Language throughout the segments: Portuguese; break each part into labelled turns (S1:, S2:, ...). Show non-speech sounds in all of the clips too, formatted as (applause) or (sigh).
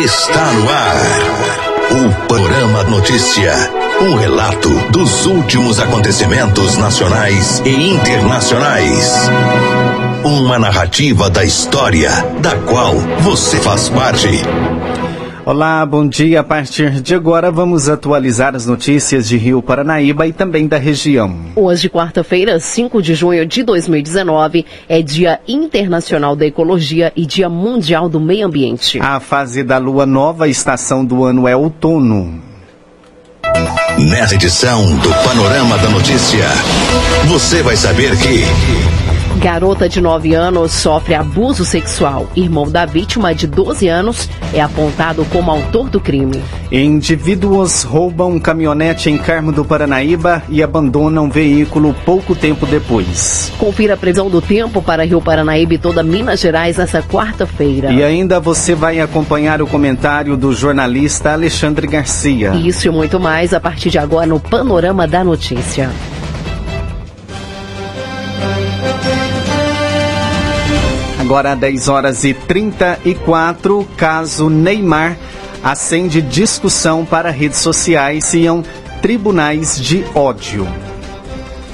S1: Está no ar. O Panorama Notícia. Um relato dos últimos acontecimentos nacionais e internacionais. Uma narrativa da história, da qual você faz parte.
S2: Olá, bom dia. A partir de agora vamos atualizar as notícias de Rio Paranaíba e também da região.
S3: Hoje, quarta-feira, 5 de junho de 2019, é Dia Internacional da Ecologia e Dia Mundial do Meio Ambiente.
S2: A fase da lua nova estação do ano é outono.
S1: Nessa edição do Panorama da Notícia, você vai saber que.
S3: Garota de 9 anos sofre abuso sexual. Irmão da vítima, de 12 anos, é apontado como autor do crime.
S2: Indivíduos roubam caminhonete em Carmo do Paranaíba e abandonam veículo pouco tempo depois.
S3: Confira a previsão do tempo para Rio Paranaíba e toda Minas Gerais essa quarta-feira.
S2: E ainda você vai acompanhar o comentário do jornalista Alexandre Garcia.
S3: Isso e muito mais a partir de agora no Panorama da Notícia.
S2: Agora 10 horas e 34, caso Neymar acende discussão para redes sociais e tribunais de ódio.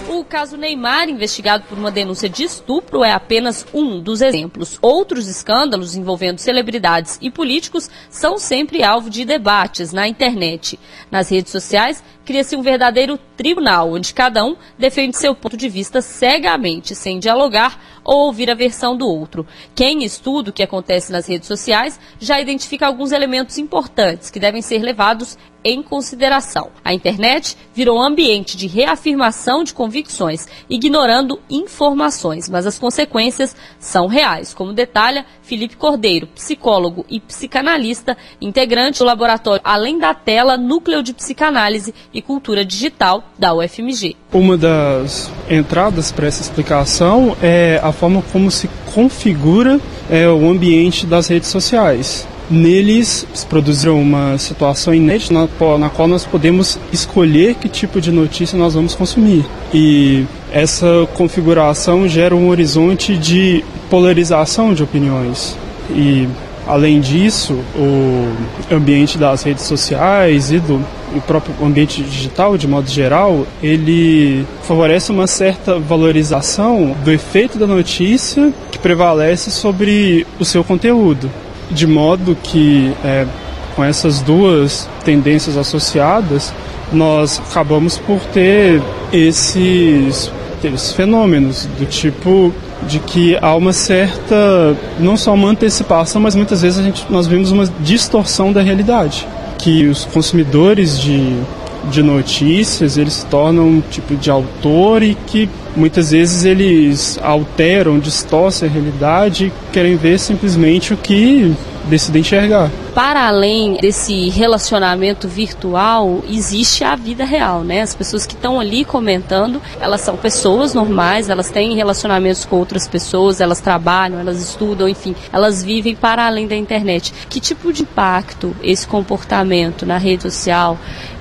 S4: O caso Neymar, investigado por uma denúncia de estupro, é apenas um dos exemplos. Outros escândalos envolvendo celebridades e políticos são sempre alvo de debates na internet. Nas redes sociais, cria-se um verdadeiro tribunal, onde cada um defende seu ponto de vista cegamente, sem dialogar ou ouvir a versão do outro. Quem estuda o que acontece nas redes sociais já identifica alguns elementos importantes que devem ser levados em consideração. A internet virou um ambiente de reafirmação de convicções, ignorando informações, mas as consequências são reais, como detalha Felipe Cordeiro, psicólogo e psicanalista, integrante do laboratório Além da Tela, Núcleo de Psicanálise e Cultura Digital da UFMG.
S5: Uma das entradas para essa explicação é a forma como se configura é, o ambiente das redes sociais. Neles se produziram uma situação inédita na, na, qual nós podemos escolher que tipo de notícia nós vamos consumir. E essa configuração gera um horizonte de polarização de opiniões. E além disso, o ambiente das redes sociais e do o próprio ambiente digital, de modo geral, ele favorece uma certa valorização do efeito da notícia que prevalece sobre o seu conteúdo. De modo que é, com essas duas tendências associadas, nós acabamos por ter esses, esses fenômenos do tipo de que há uma certa, não só uma antecipação, mas muitas vezes a gente, nós vemos uma distorção da realidade, que os consumidores de, de notícias, eles se tornam um tipo de autor e que muitas vezes eles alteram, distorcem a realidade, querem ver simplesmente o que decidem enxergar.
S4: Para além desse relacionamento virtual, existe a vida real, né? As pessoas que estão ali comentando, elas são pessoas normais, elas têm relacionamentos com outras pessoas, elas trabalham, elas estudam, enfim, elas vivem para além da internet. Que tipo de impacto esse comportamento na rede social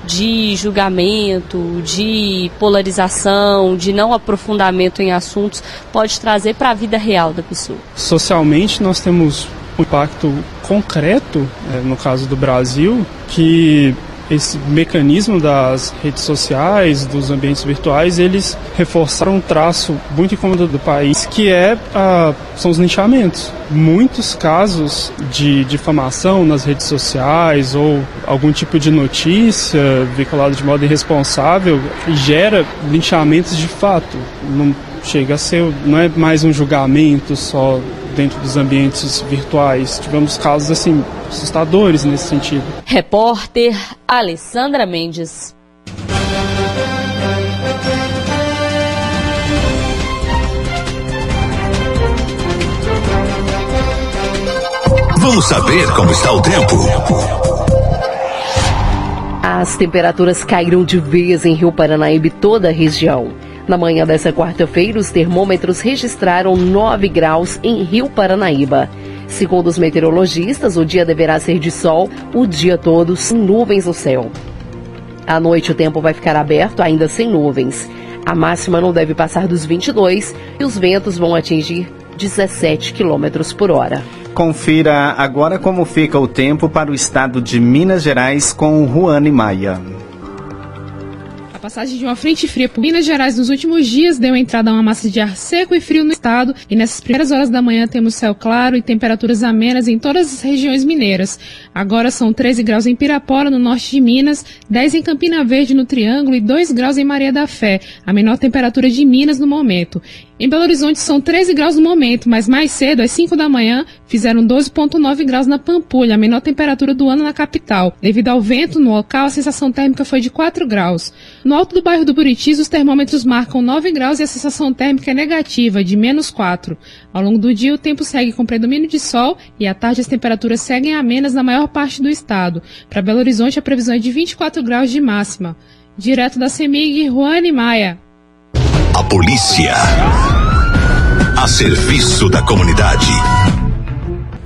S4: de julgamento, de polarização, de não aprofundamento em assuntos pode trazer para a vida real da pessoa?
S5: Socialmente, nós temos um impacto concreto, é, no caso do Brasil, que esse mecanismo das redes sociais, dos ambientes virtuais, eles reforçaram um traço muito incômodo do país, que é a, são os linchamentos. Muitos casos de difamação nas redes sociais ou algum tipo de notícia veiculada de modo irresponsável gera linchamentos de fato. Não chega a ser, não é mais um julgamento só dentro dos ambientes virtuais. Tivemos casos assim assustadores nesse sentido.
S4: Repórter Alessandra Mendes.
S1: Vamos saber como está o tempo.
S3: As temperaturas caíram de vez em Rio Paranaíba e toda a região. Na manhã dessa quarta-feira, os termômetros registraram 9 graus em Rio Paranaíba. Segundo os meteorologistas, o dia deverá ser de sol o dia todo, sem nuvens no céu. À noite, o tempo vai ficar aberto, ainda sem nuvens. A máxima não deve passar dos 22 e os ventos vão atingir 17 km por hora.
S2: confira agora como fica o tempo para o estado de Minas Gerais com Juane Maia.
S6: A passagem de uma frente fria por Minas Gerais nos últimos dias deu entrada a uma massa de ar seco e frio no estado e nessas primeiras horas da manhã temos céu claro e temperaturas amenas em todas as regiões mineiras. Agora são 13 graus em Pirapora, no norte de Minas, 10 em Campina Verde, no Triângulo e 2 graus em Maria da Fé, a menor temperatura de Minas no momento. Em Belo Horizonte são 13 graus no momento, mas mais cedo, às 5 da manhã, fizeram 12,9 graus na Pampulha, a menor temperatura do ano na capital. Devido ao vento no local, a sensação térmica foi de 4 graus. No alto do bairro do Buritis, os termômetros marcam 9 graus e a sensação térmica é negativa, de menos 4. Ao longo do dia, o tempo segue com predomínio de sol e à tarde as temperaturas seguem amenas na maior parte do estado. Para Belo Horizonte, a previsão é de 24 graus de máxima. Direto da CEMIG, Juane Maia.
S1: A polícia. A serviço da comunidade.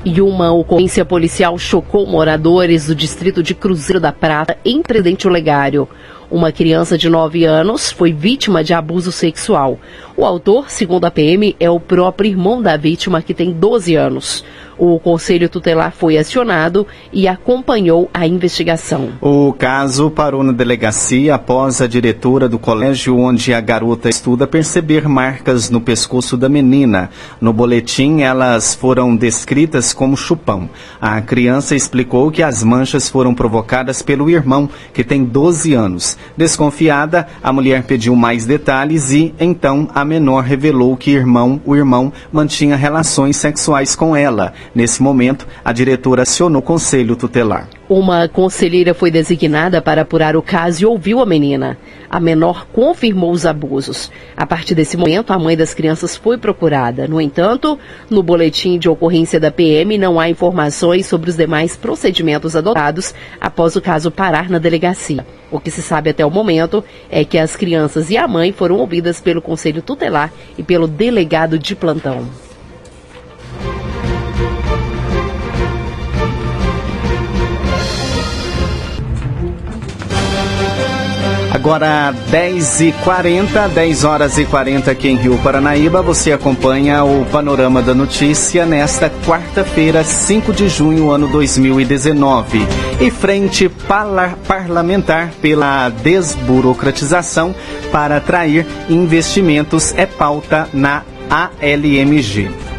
S3: E uma ocorrência policial chocou moradores do distrito de Cruzeiro da Prata, em Presidente Olegário. Uma criança de 9 anos foi vítima de abuso sexual. O autor, segundo a PM, é o próprio irmão da vítima, que tem 12 anos. O Conselho Tutelar foi acionado e acompanhou a investigação.
S2: O caso parou na delegacia após a diretora do colégio onde a garota estuda perceber marcas no pescoço da menina. No boletim, elas foram descritas como chupão. A criança explicou que as manchas foram provocadas pelo irmão, que tem 12 anos. Desconfiada, a mulher pediu mais detalhes e, então, a menor revelou que irmão, o irmão mantinha relações sexuais com ela. Nesse momento, a diretora acionou o conselho tutelar.
S3: Uma conselheira foi designada para apurar o caso e ouviu a menina. A menor confirmou os abusos. A partir desse momento, a mãe das crianças foi procurada. No entanto, no boletim de ocorrência da PM não há informações sobre os demais procedimentos adotados após o caso parar na delegacia. O que se sabe até o momento é que as crianças e a mãe foram ouvidas pelo conselho tutelar e pelo delegado de plantão.
S2: Agora 10h40, 10 horas e 40 aqui em Rio Paranaíba, você acompanha o Panorama da Notícia nesta quarta-feira, 5 de junho, ano 2019. E frente parlamentar pela desburocratização para atrair investimentos é pauta na ALMG.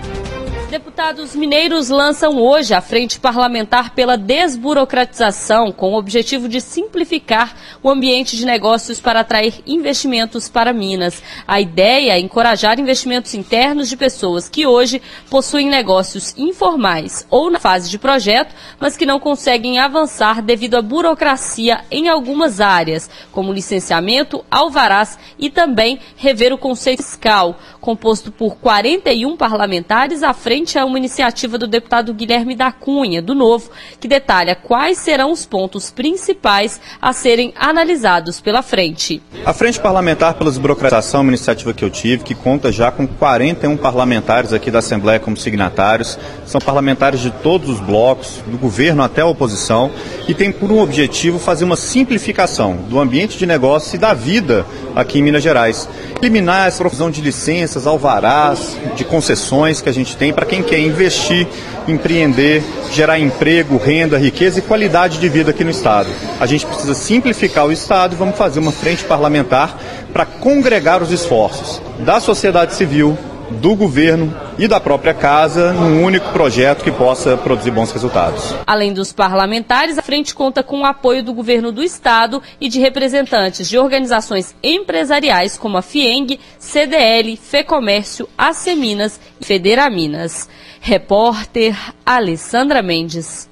S4: Deputados mineiros lançam hoje a Frente Parlamentar pela Desburocratização, com o objetivo de simplificar o ambiente de negócios para atrair investimentos para Minas. A ideia é encorajar investimentos internos de pessoas que hoje possuem negócios informais ou na fase de projeto, mas que não conseguem avançar devido à burocracia em algumas áreas, como licenciamento, alvarás e também rever o conceito fiscal, composto por 41 parlamentares à frente a uma iniciativa do deputado Guilherme da Cunha, do Novo, que detalha quais serão os pontos principais a serem analisados pela frente.
S7: A Frente Parlamentar pela Desburocratização é uma iniciativa que eu tive, que conta já com 41 parlamentares aqui da Assembleia como signatários. São parlamentares de todos os blocos, do governo até a oposição, e tem por um objetivo fazer uma simplificação do ambiente de negócio e da vida aqui em Minas Gerais. Eliminar essa provisão de licenças, alvarás, de concessões que a gente tem para quem quer investir, empreender, gerar emprego, renda, riqueza e qualidade de vida aqui no Estado. A gente precisa simplificar o Estado e vamos fazer uma frente parlamentar para congregar os esforços da sociedade civil, do governo e da própria casa num único projeto que possa produzir bons resultados.
S4: Além dos parlamentares, a frente conta com o apoio do governo do estado e de representantes de organizações empresariais como a FIENG, CDL, FEComércio, ACEMINAS e Federaminas. Repórter Alessandra Mendes.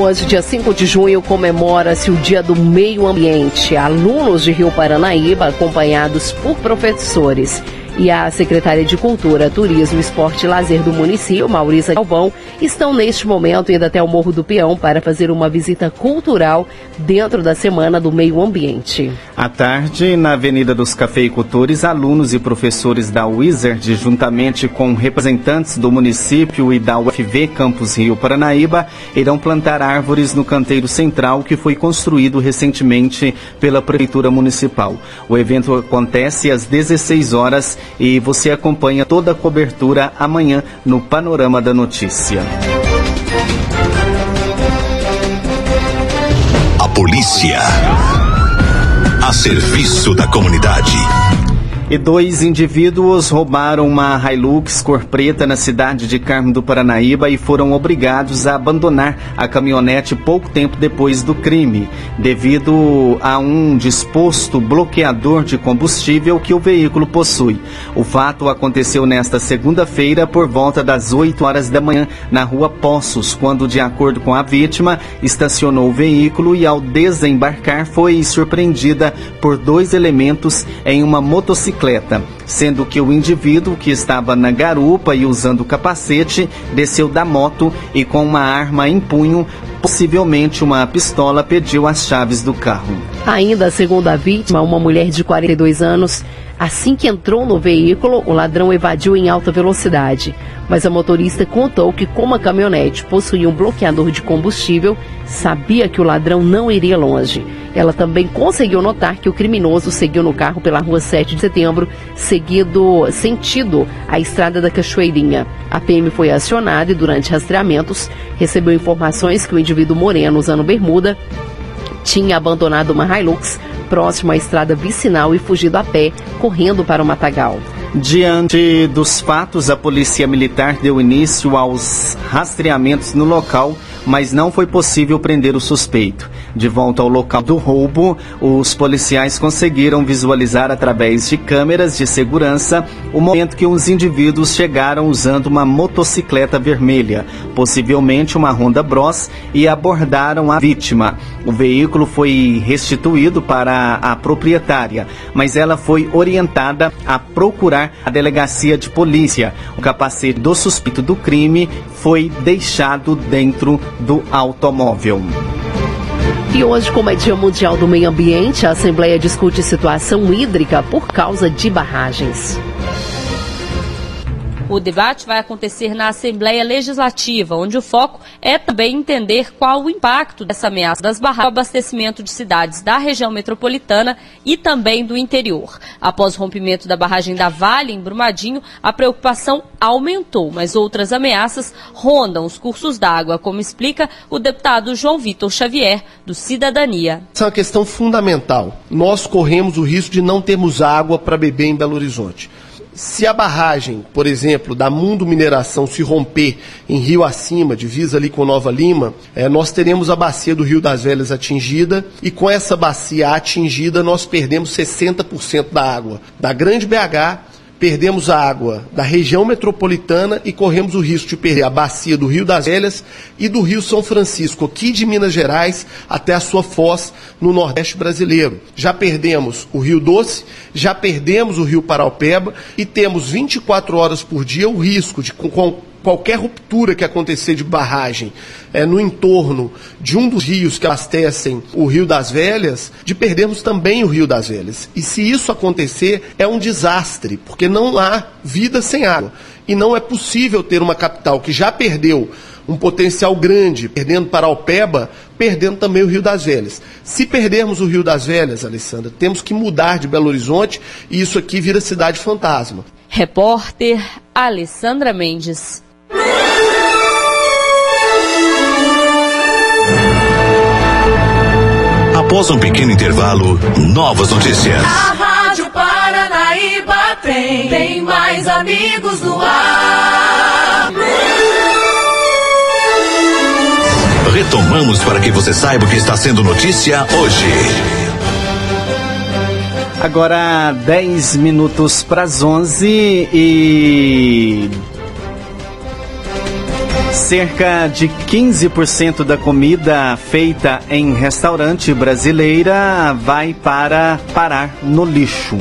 S3: Hoje, dia 5 de junho, comemora-se o Dia do Meio Ambiente. Alunos de Rio Paranaíba, acompanhados por professores e a secretária de Cultura, Turismo, Esporte e Lazer do município, Maurícia Galvão, estão neste momento indo até o Morro do Peão para fazer uma visita cultural dentro da Semana do Meio Ambiente.
S2: À tarde, na Avenida dos Cafeicultores, alunos e professores da Wizard, juntamente com representantes do município e da UFV Campus Rio Paranaíba, irão plantar árvores no canteiro central que foi construído recentemente pela Prefeitura Municipal. O evento acontece às 16 horas e você acompanha toda a cobertura amanhã no Panorama da Notícia.
S1: A polícia. A serviço da comunidade.
S2: E dois indivíduos roubaram uma Hilux cor preta na cidade de Carmo do Paranaíba e foram obrigados a abandonar a caminhonete pouco tempo depois do crime, devido a um disposto bloqueador de combustível que o veículo possui. O fato aconteceu nesta segunda-feira por volta das 8 horas da manhã na rua Poços, quando, de acordo com a vítima, estacionou o veículo e, ao desembarcar, foi surpreendida por dois elementos em uma motocicleta sendo que o indivíduo que estava na garupa e usando o capacete desceu da moto e com uma arma em punho, possivelmente uma pistola, pediu as chaves do carro.
S3: Ainda segundo a vítima, uma mulher de 42 anos, assim que entrou no veículo, o ladrão evadiu em alta velocidade. Mas a motorista contou que, como a caminhonete possuía um bloqueador de combustível, sabia que o ladrão não iria longe. Ela também conseguiu notar que o criminoso seguiu no carro pela rua 7 de setembro, seguido sentido a estrada da Cachoeirinha. A PM foi acionada e, durante rastreamentos, recebeu informações que o indivíduo moreno, usando bermuda, tinha abandonado uma Hilux próximo à estrada vicinal e fugido a pé, correndo para o matagal.
S2: Diante dos fatos, a Polícia Militar deu início aos rastreamentos no local mas não foi possível prender o suspeito. De volta ao local do roubo, os policiais conseguiram visualizar através de câmeras de segurança o momento que os indivíduos chegaram usando uma motocicleta vermelha, possivelmente uma Honda Bros, e abordaram a vítima. O veículo foi restituído para a proprietária, mas ela foi orientada a procurar a delegacia de polícia. O capacete do suspeito do crime foi deixado dentro do automóvel.
S3: E hoje, como é Dia Mundial do Meio Ambiente, a Assembleia discute situação hídrica por causa de barragens.
S4: O debate vai acontecer na Assembleia Legislativa, onde o foco é também entender qual o impacto dessa ameaça das barragens no abastecimento de cidades da região metropolitana e também do interior. Após o rompimento da barragem da Vale, em Brumadinho, a preocupação aumentou, mas outras ameaças rondam os cursos d'água, como explica o deputado João Vitor Xavier, do Cidadania.
S8: Essa é uma questão fundamental. Nós corremos o risco de não termos água para beber em Belo Horizonte. Se a barragem, por exemplo, da Mundo Mineração se romper em Rio Acima, divisa ali com Nova Lima, é, nós teremos a bacia do Rio das Velhas atingida e com essa bacia atingida nós perdemos 60% da água. Da Grande BH perdemos a água da região metropolitana e corremos o risco de perder a bacia do Rio das Velhas e do Rio São Francisco, aqui de Minas Gerais até a sua foz no Nordeste brasileiro. Já perdemos o Rio Doce, já perdemos o Rio Paraupeba e temos 24 horas por dia o risco de, com, qualquer ruptura que acontecer de barragem é, no entorno de um dos rios que abastecem o Rio das Velhas, de perdermos também o Rio das Velhas. E se isso acontecer, é um desastre, porque não há vida sem água. E não é possível ter uma capital que já perdeu um potencial grande, perdendo para Alpeba, perdendo também o Rio das Velhas. Se perdermos o Rio das Velhas, Alessandra, temos que mudar de Belo Horizonte e isso aqui vira cidade fantasma.
S4: Repórter Alessandra Mendes.
S1: Após um pequeno intervalo, novas notícias.
S9: A Rádio Paranaíba tem, tem mais amigos no ar.
S1: Retomamos para que você saiba o que está sendo notícia hoje.
S2: Agora 10 minutos para as 11 e Cerca de 15% da comida feita em restaurante brasileira vai para parar no lixo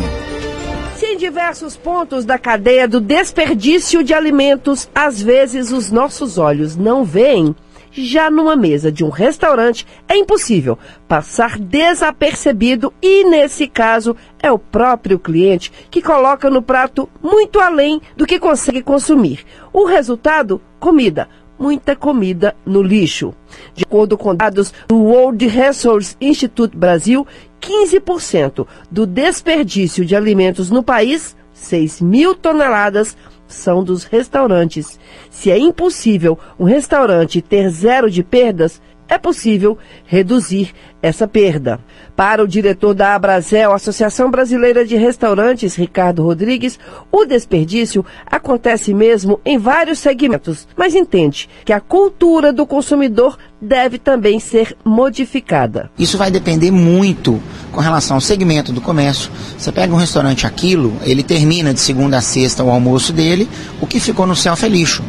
S10: diversos pontos da cadeia do desperdício de alimentos, às vezes os nossos olhos não veem. Já numa mesa de um restaurante é impossível passar desapercebido e, nesse caso, é o próprio cliente que coloca no prato muito além do que consegue consumir. O resultado? Comida muita comida no lixo. De acordo com dados do World Resource Institute Brasil, 15% do desperdício de alimentos no país, 6 mil toneladas, são dos restaurantes. Se é impossível um restaurante ter zero de perdas, é possível reduzir essa perda. Para o diretor da Abrazel, Associação Brasileira de Restaurantes, Ricardo Rodrigues, o desperdício acontece mesmo em vários segmentos, mas entende que a cultura do consumidor deve também ser modificada.
S11: Isso vai depender muito com relação ao segmento do comércio. Você pega um restaurante aquilo, ele termina de segunda a sexta o almoço dele, o que ficou no céu é lixo.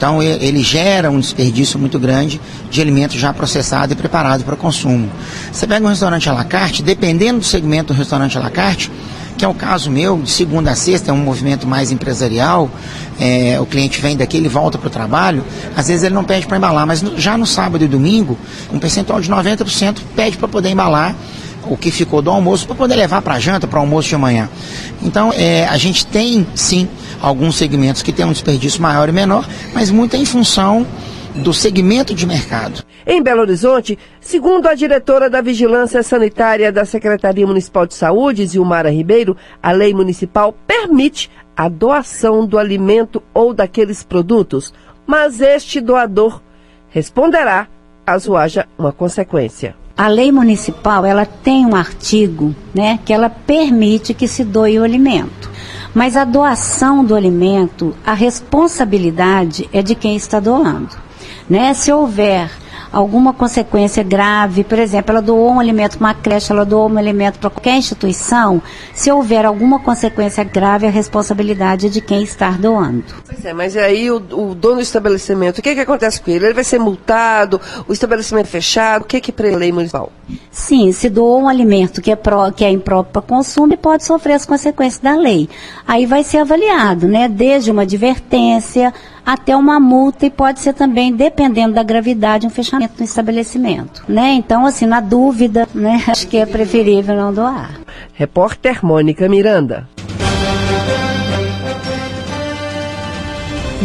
S11: Então ele gera um desperdício muito grande de alimento já processado e preparado para consumo. Você pega um restaurante à la carte, dependendo do segmento do restaurante à la carte, que é o caso meu, de segunda a sexta, é um movimento mais empresarial, é, o cliente vem daqui, ele volta para o trabalho, às vezes ele não pede para embalar, mas já no sábado e domingo, um percentual de 90% pede para poder embalar o que ficou do almoço para poder levar para janta, para almoço de amanhã. Então, é, a gente tem sim alguns segmentos que têm um desperdício maior e menor, mas muito em função do segmento de mercado.
S10: Em Belo Horizonte, segundo a diretora da Vigilância Sanitária da Secretaria Municipal de Saúde, Zilmara Ribeiro, a lei municipal permite a doação do alimento ou daqueles produtos, mas este doador responderá caso haja uma consequência.
S12: A lei municipal, ela tem um artigo, né, que ela permite que se doe o alimento. Mas a doação do alimento, a responsabilidade é de quem está doando. Né? Se houver alguma consequência grave, por exemplo, ela doou um alimento para uma creche, ela doou um alimento para qualquer instituição, se houver alguma consequência grave, a responsabilidade é de quem está doando.
S10: Pois é, mas aí o, o dono do estabelecimento, o que, que acontece com ele? Ele vai ser multado, o estabelecimento fechado, o que que prevê a lei municipal?
S12: Sim, se doou um alimento que é, pró, que é impróprio para consumo, pode sofrer as consequências da lei. Aí vai ser avaliado, né? Desde uma advertência até uma multa e pode ser também, dependendo da gravidade, um fechamento no estabelecimento, né? Então, assim, na dúvida, né? (laughs) Acho que é preferível não doar.
S10: Repórter Mônica Miranda.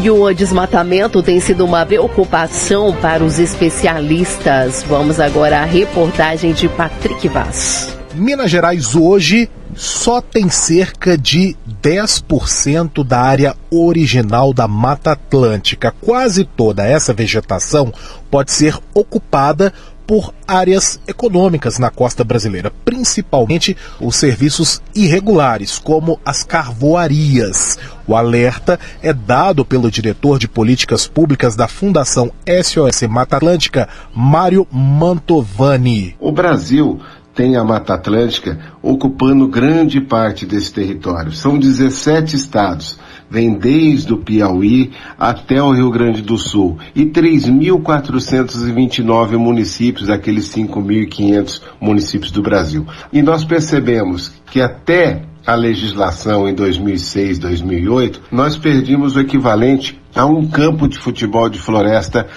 S3: E o desmatamento tem sido uma preocupação para os especialistas. Vamos agora à reportagem de Patrick Vaz.
S13: Minas Gerais hoje só tem cerca de 10% da área original da Mata Atlântica. Quase toda essa vegetação pode ser ocupada por áreas econômicas na costa brasileira, principalmente os serviços irregulares, como as carvoarias. O alerta é dado pelo diretor de políticas públicas da Fundação SOS Mata Atlântica, Mário Mantovani.
S14: O Brasil tem a Mata Atlântica ocupando grande parte desse território. São 17 estados vem desde o Piauí até o Rio Grande do Sul e 3.429 municípios, daqueles 5.500 municípios do Brasil. E nós percebemos que até a legislação em 2006, 2008, nós perdimos o equivalente a um campo de futebol de floresta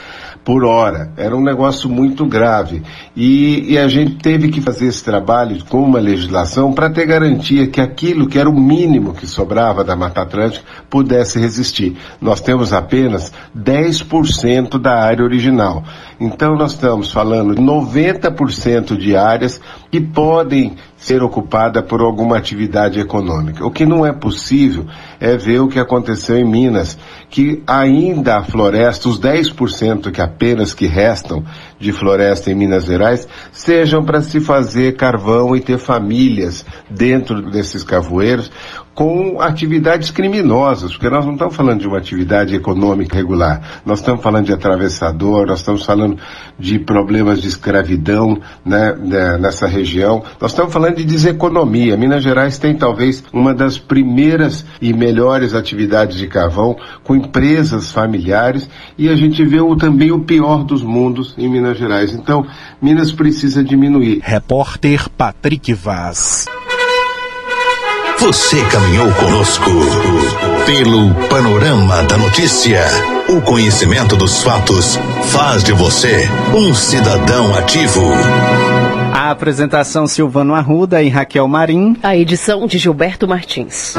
S14: por hora. Era um negócio muito grave. E, e, a gente teve que fazer esse trabalho com uma legislação para ter garantia que aquilo que era o mínimo que sobrava da Mata Atlântica pudesse resistir. Nós temos apenas 10% da área original. Então nós estamos falando de 90% de áreas que podem ser ocupada por alguma atividade econômica. O que não é possível é ver o que aconteceu em Minas, que ainda a floresta, os 10% que apenas que restam de floresta em Minas Gerais, sejam para se fazer carvão e ter famílias dentro desses cavoeiros, com atividades criminosas, porque nós não estamos falando de uma atividade econômica regular, nós estamos falando de atravessador, nós estamos falando de problemas de escravidão né, né, nessa região, nós estamos falando de deseconomia. Minas Gerais tem talvez uma das primeiras e melhores atividades de carvão, com empresas familiares, e a gente vê o, também o pior dos mundos em Minas Gerais. Então, Minas precisa diminuir.
S13: Repórter Patrick Vaz.
S1: Você caminhou conosco pelo panorama da notícia. O conhecimento dos fatos faz de você um cidadão ativo.
S2: A apresentação Silvano Arruda e Raquel Marim.
S3: A edição de Gilberto Martins.